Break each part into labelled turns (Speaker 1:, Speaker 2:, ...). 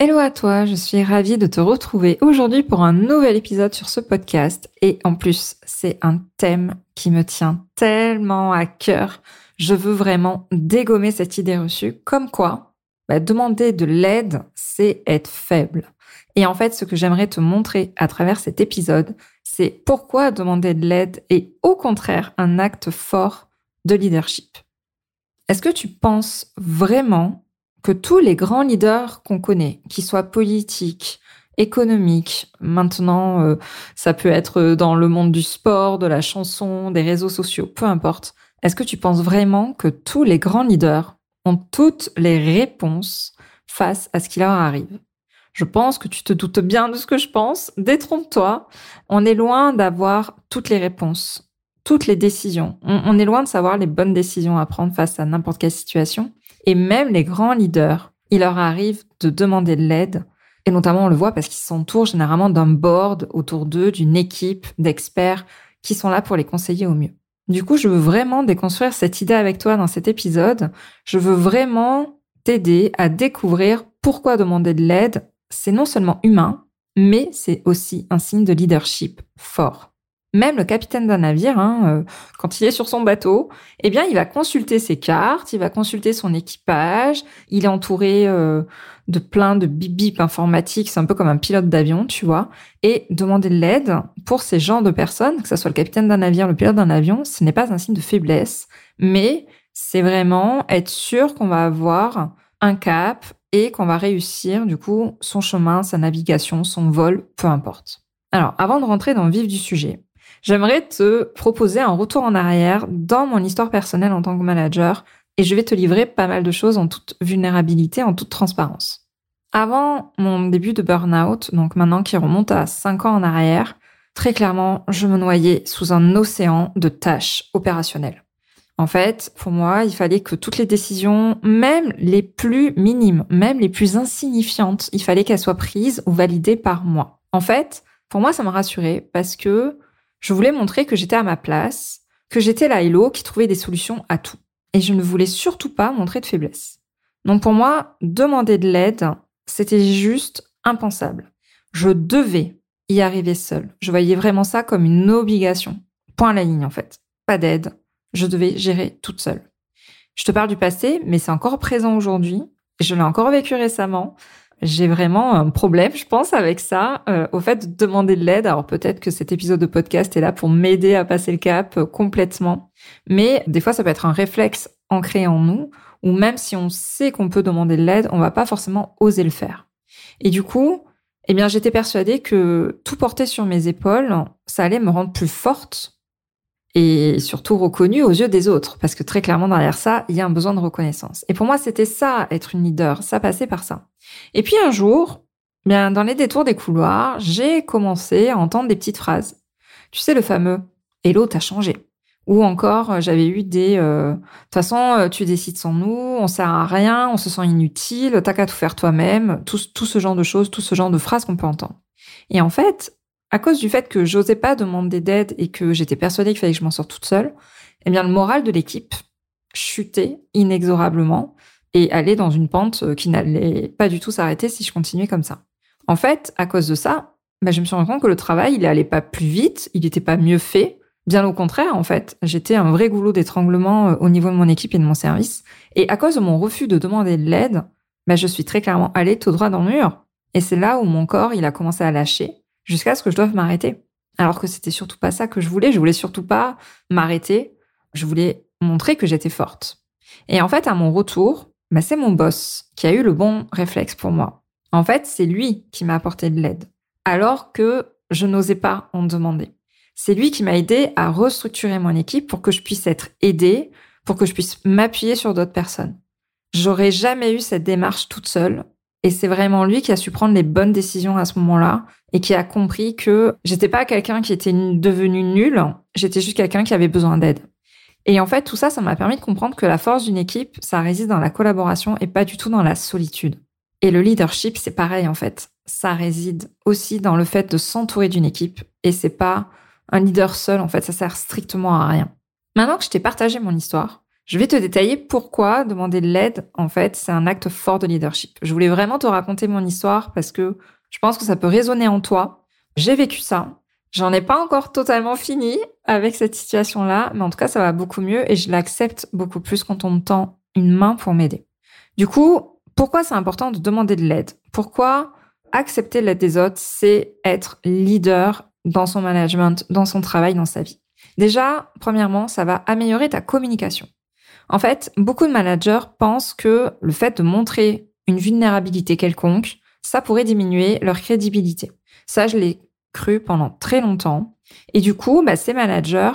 Speaker 1: Hello à toi, je suis ravie de te retrouver aujourd'hui pour un nouvel épisode sur ce podcast. Et en plus, c'est un thème qui me tient tellement à cœur. Je veux vraiment dégommer cette idée reçue, comme quoi bah, demander de l'aide, c'est être faible. Et en fait, ce que j'aimerais te montrer à travers cet épisode, c'est pourquoi demander de l'aide est au contraire un acte fort de leadership. Est-ce que tu penses vraiment que tous les grands leaders qu'on connaît, qu'ils soient politiques, économiques, maintenant euh, ça peut être dans le monde du sport, de la chanson, des réseaux sociaux, peu importe, est-ce que tu penses vraiment que tous les grands leaders ont toutes les réponses face à ce qui leur arrive? Je pense que tu te doutes bien de ce que je pense. Détrompe-toi. On est loin d'avoir toutes les réponses, toutes les décisions. On, est loin de savoir les bonnes décisions à prendre face à n'importe quelle situation. Et même les grands leaders, il leur arrive de demander de l'aide. Et notamment, on le voit parce qu'ils s'entourent généralement d'un board autour d'eux, d'une équipe d'experts qui sont là pour les conseiller au mieux. Du coup, je veux vraiment déconstruire cette idée avec toi dans cet épisode. Je veux vraiment t'aider à découvrir pourquoi demander de l'aide, c'est non seulement humain, mais c'est aussi un signe de leadership fort. Même le capitaine d'un navire, hein, euh, quand il est sur son bateau, eh bien, il va consulter ses cartes, il va consulter son équipage, il est entouré euh, de plein de bip bip informatiques, c'est un peu comme un pilote d'avion, tu vois, et demander de l'aide pour ces genres de personnes, que ce soit le capitaine d'un navire, le pilote d'un avion, ce n'est pas un signe de faiblesse, mais c'est vraiment être sûr qu'on va avoir un cap et qu'on va réussir, du coup, son chemin, sa navigation, son vol, peu importe. Alors, avant de rentrer dans le vif du sujet, J'aimerais te proposer un retour en arrière dans mon histoire personnelle en tant que manager et je vais te livrer pas mal de choses en toute vulnérabilité, en toute transparence. Avant mon début de burn-out, donc maintenant qui remonte à 5 ans en arrière, très clairement, je me noyais sous un océan de tâches opérationnelles. En fait, pour moi, il fallait que toutes les décisions, même les plus minimes, même les plus insignifiantes, il fallait qu'elles soient prises ou validées par moi. En fait, pour moi, ça m'a rassurée parce que je voulais montrer que j'étais à ma place, que j'étais la hello qui trouvait des solutions à tout. Et je ne voulais surtout pas montrer de faiblesse. Donc pour moi, demander de l'aide, c'était juste impensable. Je devais y arriver seule. Je voyais vraiment ça comme une obligation. Point à la ligne en fait. Pas d'aide. Je devais gérer toute seule. Je te parle du passé, mais c'est encore présent aujourd'hui. Je l'ai encore vécu récemment j'ai vraiment un problème, je pense, avec ça, euh, au fait de demander de l'aide. Alors peut-être que cet épisode de podcast est là pour m'aider à passer le cap euh, complètement, mais des fois ça peut être un réflexe ancré en nous, ou même si on sait qu'on peut demander de l'aide, on va pas forcément oser le faire. Et du coup, eh bien, j'étais persuadée que tout porter sur mes épaules, ça allait me rendre plus forte et surtout reconnu aux yeux des autres, parce que très clairement derrière ça, il y a un besoin de reconnaissance. Et pour moi, c'était ça, être une leader, ça passait par ça. Et puis un jour, bien dans les détours des couloirs, j'ai commencé à entendre des petites phrases. Tu sais le fameux "Hello, t'as changé." Ou encore, euh, j'avais eu des euh, de toute façon, euh, tu décides sans nous, on sert à rien, on se sent inutile, t'as qu'à tout faire toi-même." Tout, tout ce genre de choses, tout ce genre de phrases qu'on peut entendre. Et en fait, à cause du fait que j'osais pas demander d'aide et que j'étais persuadée qu'il fallait que je m'en sorte toute seule, eh bien, le moral de l'équipe chutait inexorablement et allait dans une pente euh, qui n'allait pas du tout s'arrêter si je continuais comme ça. En fait, à cause de ça, bah, je me suis rendu compte que le travail, il allait pas plus vite, il n'était pas mieux fait. Bien au contraire, en fait, j'étais un vrai goulot d'étranglement euh, au niveau de mon équipe et de mon service. Et à cause de mon refus de demander de l'aide, bah, je suis très clairement allée tout droit dans le mur. Et c'est là où mon corps, il a commencé à lâcher jusqu'à ce que je doive m'arrêter. Alors que c'était surtout pas ça que je voulais. Je voulais surtout pas m'arrêter. Je voulais montrer que j'étais forte. Et en fait, à mon retour, bah, c'est mon boss qui a eu le bon réflexe pour moi. En fait, c'est lui qui m'a apporté de l'aide, alors que je n'osais pas en demander. C'est lui qui m'a aidé à restructurer mon équipe pour que je puisse être aidée, pour que je puisse m'appuyer sur d'autres personnes. J'aurais jamais eu cette démarche toute seule Et c'est vraiment lui qui a su prendre les bonnes décisions à ce moment-là et qui a compris que j'étais pas quelqu'un qui était devenu nul, j'étais juste quelqu'un qui avait besoin d'aide. Et en fait, tout ça, ça m'a permis de comprendre que la force d'une équipe, ça réside dans la collaboration et pas du tout dans la solitude. Et le leadership, c'est pareil en fait. Ça réside aussi dans le fait de s'entourer d'une équipe et c'est pas un leader seul en fait, ça sert strictement à rien. Maintenant que je t'ai partagé mon histoire, je vais te détailler pourquoi demander de l'aide en fait, c'est un acte fort de leadership. Je voulais vraiment te raconter mon histoire parce que je pense que ça peut résonner en toi. J'ai vécu ça. J'en ai pas encore totalement fini avec cette situation-là, mais en tout cas, ça va beaucoup mieux et je l'accepte beaucoup plus quand on me tend une main pour m'aider. Du coup, pourquoi c'est important de demander de l'aide? Pourquoi accepter l'aide des autres, c'est être leader dans son management, dans son travail, dans sa vie? Déjà, premièrement, ça va améliorer ta communication. En fait, beaucoup de managers pensent que le fait de montrer une vulnérabilité quelconque, ça pourrait diminuer leur crédibilité. Ça, je l'ai cru pendant très longtemps. Et du coup, bah, ces managers,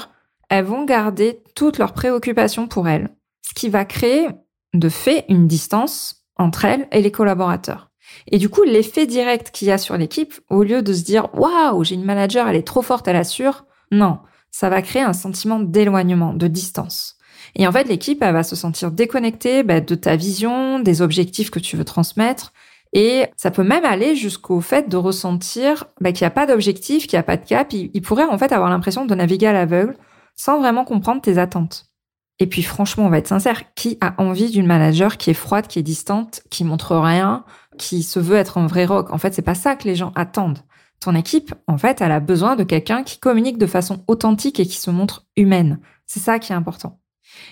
Speaker 1: elles vont garder toutes leurs préoccupations pour elles, ce qui va créer de fait une distance entre elles et les collaborateurs. Et du coup, l'effet direct qu'il y a sur l'équipe, au lieu de se dire waouh, j'ai une manager, elle est trop forte, elle assure, non, ça va créer un sentiment d'éloignement, de distance. Et en fait, l'équipe, elle va se sentir déconnectée bah, de ta vision, des objectifs que tu veux transmettre, et ça peut même aller jusqu'au fait de ressentir bah, qu'il n'y a pas d'objectif, qu'il n'y a pas de cap. Il, pourrait en fait avoir l'impression de naviguer à l'aveugle sans vraiment comprendre tes attentes. Et puis franchement, on va être sincère, qui a envie d'une manager qui est froide, qui est distante, qui montre rien, qui se veut être un vrai rock En fait, c'est pas ça que les gens attendent. Ton équipe, en fait, elle a besoin de quelqu'un qui communique de façon authentique et qui se montre humaine. C'est ça qui est important.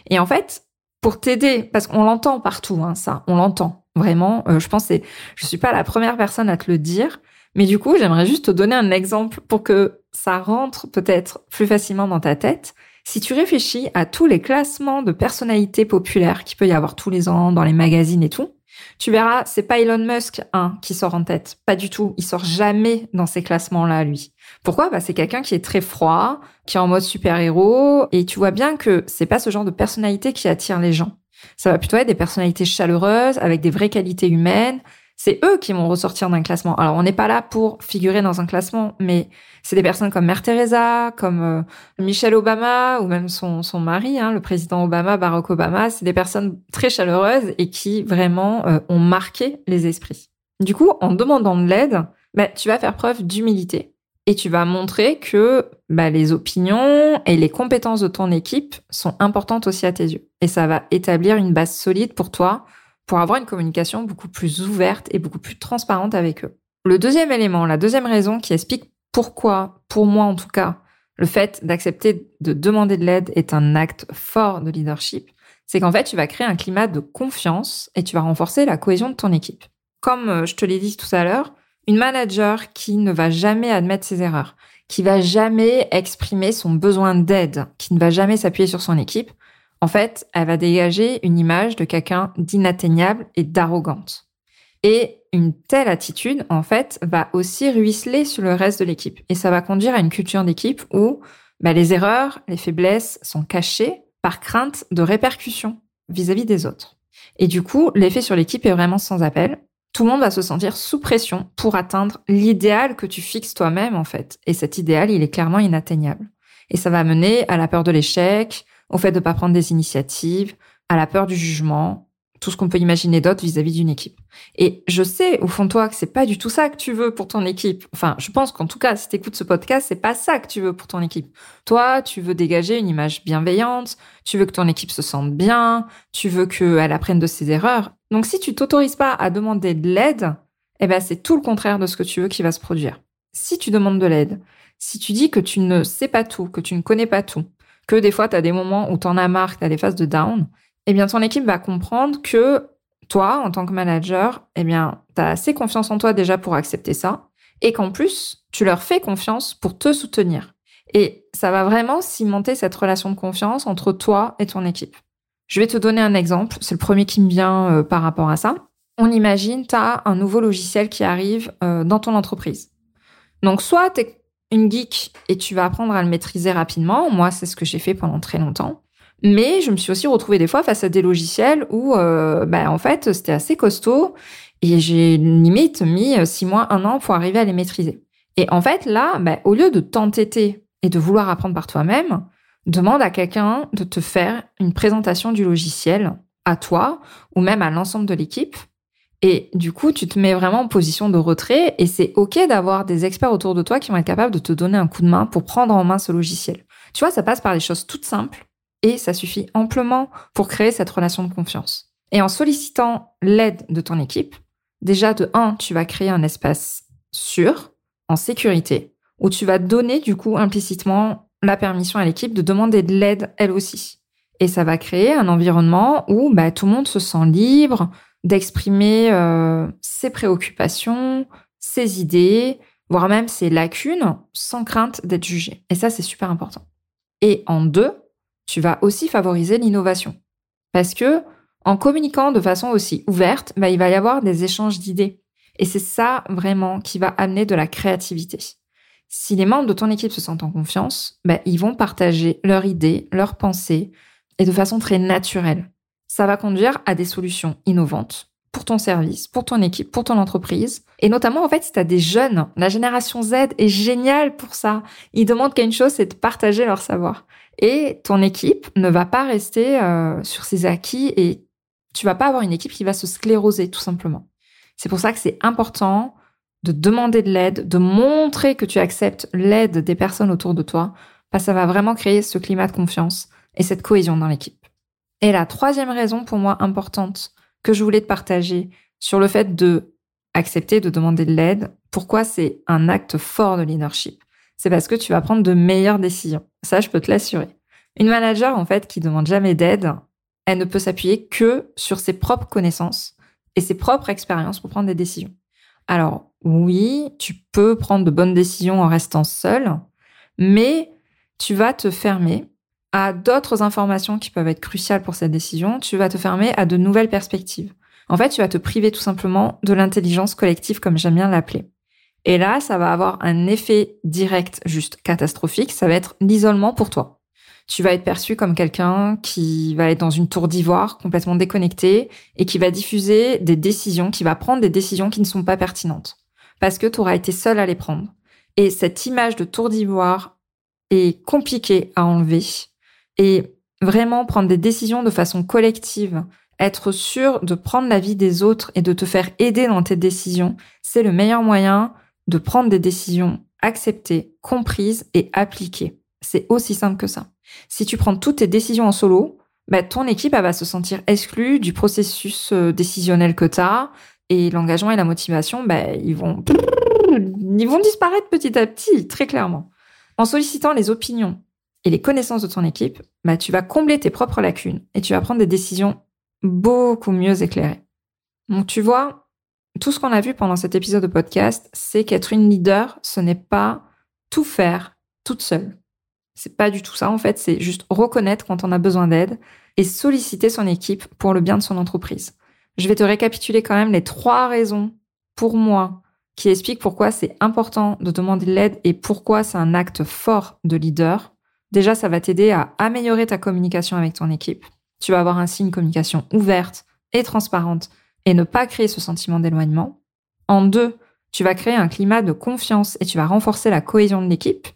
Speaker 1: Et en fait, pour t'aider, parce qu'on l'entend partout, hein, ça, on l'entend. Vraiment, euh, je pense que je suis pas la première personne à te le dire, mais du coup, j'aimerais juste te donner un exemple pour que ça rentre peut-être plus facilement dans ta tête. Si tu réfléchis à tous les classements de personnalités populaires qu'il peut y avoir tous les ans dans les magazines et tout, tu verras, c'est pas Elon Musk hein, qui sort en tête, pas du tout. Il sort jamais dans ces classements-là, lui. Pourquoi? Bah c'est quelqu'un qui est très froid, qui est en mode super-héros, et tu vois bien que c'est pas ce genre de personnalité qui attire les gens. Ça va plutôt être des personnalités chaleureuses, avec des vraies qualités humaines. C'est eux qui vont ressortir d'un classement. Alors, on n'est pas là pour figurer dans un classement, mais c'est des personnes comme Mère Teresa, comme euh, Michelle Obama, ou même son, son mari, hein, le président Obama, Barack Obama. C'est des personnes très chaleureuses et qui vraiment euh, ont marqué les esprits. Du coup, en demandant de l'aide, bah, tu vas faire preuve d'humilité et tu vas montrer que bah, les opinions et les compétences de ton équipe sont importantes aussi à tes yeux. Et ça va établir une base solide pour toi pour avoir une communication beaucoup plus ouverte et beaucoup plus transparente avec eux. Le deuxième élément, la deuxième raison qui explique pourquoi, pour moi en tout cas, le fait d'accepter de demander de l'aide est un acte fort de leadership, c'est qu'en fait, tu vas créer un climat de confiance et tu vas renforcer la cohésion de ton équipe. Comme euh, je te l'ai dit tout à l'heure, une manager qui ne va jamais admettre ses erreurs, qui va jamais exprimer son besoin d'aide, qui ne va jamais s'appuyer sur son équipe, en fait, elle va dégager une image de quelqu'un d'inatteignable et d'arrogante. Et une telle attitude, en fait, va aussi ruisseler sur le reste de l'équipe. Et ça va conduire à une culture d'équipe où bah, les erreurs, les faiblesses sont cachées par crainte de répercussions vis-à-vis des autres. Et du coup, l'effet sur l'équipe est vraiment sans appel tout le monde va se sentir sous pression pour atteindre l'idéal que tu fixes toi-même, en fait. Et cet idéal, il est clairement inatteignable. Et ça va mener à la peur de l'échec, au fait de ne pas prendre des initiatives, à la peur du jugement, tout ce qu'on peut imaginer d'autre vis-à-vis d'une équipe. Et je sais au fond de toi que c'est pas du tout ça que tu veux pour ton équipe. Enfin, je pense qu'en tout cas, si tu écoutes ce podcast, c'est pas ça que tu veux pour ton équipe. Toi, tu veux dégager une image bienveillante, tu veux que ton équipe se sente bien, tu veux qu'elle apprenne de ses erreurs. Donc si tu t'autorises pas à demander de l'aide, eh ben c'est tout le contraire de ce que tu veux qui va se produire. Si tu demandes de l'aide, si tu dis que tu ne sais pas tout, que tu ne connais pas tout, que des fois tu as des moments où tu en as marre, tu as des phases de down, eh bien, ton équipe va comprendre que toi, en tant que manager, eh bien, tu as assez confiance en toi déjà pour accepter ça et qu'en plus, tu leur fais confiance pour te soutenir. Et ça va vraiment cimenter cette relation de confiance entre toi et ton équipe. Je vais te donner un exemple, c'est le premier qui me vient euh, par rapport à ça. On imagine, tu as un nouveau logiciel qui arrive euh, dans ton entreprise. Donc soit tu es une geek et tu vas apprendre à le maîtriser rapidement, moi c'est ce que j'ai fait pendant très longtemps. Mais je me suis aussi retrouvée des fois face à des logiciels où, euh, bah, en fait, c'était assez costaud et j'ai limite mis six mois, un an pour arriver à les maîtriser. Et en fait, là, bah, au lieu de t'entêter et de vouloir apprendre par toi-même, demande à quelqu'un de te faire une présentation du logiciel à toi ou même à l'ensemble de l'équipe. Et du coup, tu te mets vraiment en position de retrait et c'est OK d'avoir des experts autour de toi qui vont être capables de te donner un coup de main pour prendre en main ce logiciel. Tu vois, ça passe par des choses toutes simples et ça suffit amplement pour créer cette relation de confiance. Et en sollicitant l'aide de ton équipe, déjà de 1, tu vas créer un espace sûr, en sécurité, où tu vas donner du coup implicitement la permission à l'équipe de demander de l'aide elle aussi. Et ça va créer un environnement où bah, tout le monde se sent libre d'exprimer euh, ses préoccupations, ses idées, voire même ses lacunes, sans crainte d'être jugé. Et ça, c'est super important. Et en deux, tu vas aussi favoriser l'innovation. Parce que en communiquant de façon aussi ouverte, bah, il va y avoir des échanges d'idées. Et c'est ça vraiment qui va amener de la créativité. Si les membres de ton équipe se sentent en confiance, bah, ils vont partager leurs idées, leurs pensées, et de façon très naturelle. Ça va conduire à des solutions innovantes pour ton service, pour ton équipe, pour ton entreprise. Et notamment, en fait, si tu des jeunes, la génération Z est géniale pour ça. Ils demandent qu'une chose, c'est de partager leur savoir. Et ton équipe ne va pas rester euh, sur ses acquis et tu vas pas avoir une équipe qui va se scléroser, tout simplement. C'est pour ça que c'est important de demander de l'aide, de montrer que tu acceptes l'aide des personnes autour de toi, parce que ça va vraiment créer ce climat de confiance et cette cohésion dans l'équipe. Et la troisième raison pour moi importante que je voulais te partager sur le fait de accepter de demander de l'aide, pourquoi c'est un acte fort de leadership, c'est parce que tu vas prendre de meilleures décisions. Ça, je peux te l'assurer. Une manager, en fait, qui demande jamais d'aide, elle ne peut s'appuyer que sur ses propres connaissances et ses propres expériences pour prendre des décisions. Alors, oui, tu peux prendre de bonnes décisions en restant seul, mais tu vas te fermer à d'autres informations qui peuvent être cruciales pour cette décision, tu vas te fermer à de nouvelles perspectives. En fait, tu vas te priver tout simplement de l'intelligence collective, comme j'aime bien l'appeler. Et là, ça va avoir un effet direct juste catastrophique, ça va être l'isolement pour toi. Tu vas être perçu comme quelqu'un qui va être dans une tour d'ivoire, complètement déconnecté, et qui va diffuser des décisions, qui va prendre des décisions qui ne sont pas pertinentes. Parce que tu auras été seul à les prendre. Et cette image de tour d'ivoire est compliquée à enlever et vraiment prendre des décisions de façon collective, être sûr de prendre la vie des autres et de te faire aider dans tes décisions, c'est le meilleur moyen de prendre des décisions acceptées, comprises et appliquées. C'est aussi simple que ça. Si tu prends toutes tes décisions en solo, bah, ton équipe va se sentir exclue du processus euh, décisionnel que tu as et l'engagement et la motivation, bah, ils vont ils vont disparaître petit à petit, très clairement. En sollicitant les opinions et les connaissances de ton équipe, bah, tu vas combler tes propres lacunes et tu vas prendre des décisions beaucoup mieux éclairées. Donc tu vois, tout ce qu'on a vu pendant cet épisode de podcast, c'est qu'être une leader, ce n'est pas tout faire toute seule. C'est pas du tout ça en fait, c'est juste reconnaître quand on a besoin d'aide et solliciter son équipe pour le bien de son entreprise. Je vais te récapituler quand même les trois raisons pour moi qui expliquent pourquoi c'est important de demander de l'aide et pourquoi c'est un acte fort de leader. Déjà, ça va t'aider à améliorer ta communication avec ton équipe. Tu vas avoir ainsi une communication ouverte et transparente et ne pas créer ce sentiment d'éloignement. En deux, tu vas créer un climat de confiance et tu vas renforcer la cohésion de l'équipe,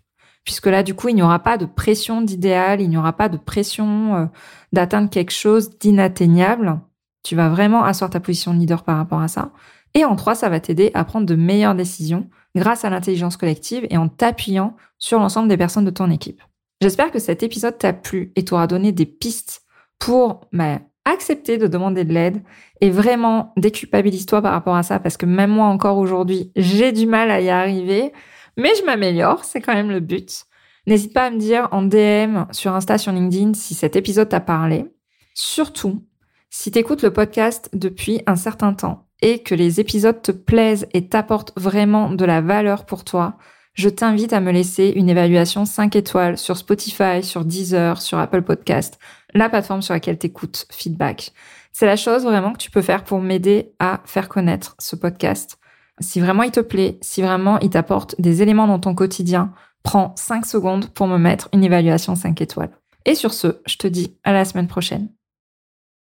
Speaker 1: puisque là, du coup, il n'y aura pas de pression d'idéal, il n'y aura pas de pression euh, d'atteindre quelque chose d'inatteignable. Tu vas vraiment asseoir ta position de leader par rapport à ça. Et en trois, ça va t'aider à prendre de meilleures décisions grâce à l'intelligence collective et en t'appuyant sur l'ensemble des personnes de ton équipe. J'espère que cet épisode t'a plu et t'aura donné des pistes pour bah, accepter de demander de l'aide et vraiment déculpabilise-toi par rapport à ça parce que même moi encore aujourd'hui, j'ai du mal à y arriver, mais je m'améliore, c'est quand même le but. N'hésite pas à me dire en DM sur Insta, sur LinkedIn si cet épisode t'a parlé. Surtout, si t'écoutes le podcast depuis un certain temps et que les épisodes te plaisent et t'apportent vraiment de la valeur pour toi, je t'invite à me laisser une évaluation 5 étoiles sur Spotify, sur Deezer, sur Apple Podcast, la plateforme sur laquelle t'écoutes feedback. C'est la chose vraiment que tu peux faire pour m'aider à faire connaître ce podcast. Si vraiment il te plaît, si vraiment il t'apporte des éléments dans ton quotidien, prends 5 secondes pour me mettre une évaluation 5 étoiles. Et sur ce, je te dis à la semaine prochaine.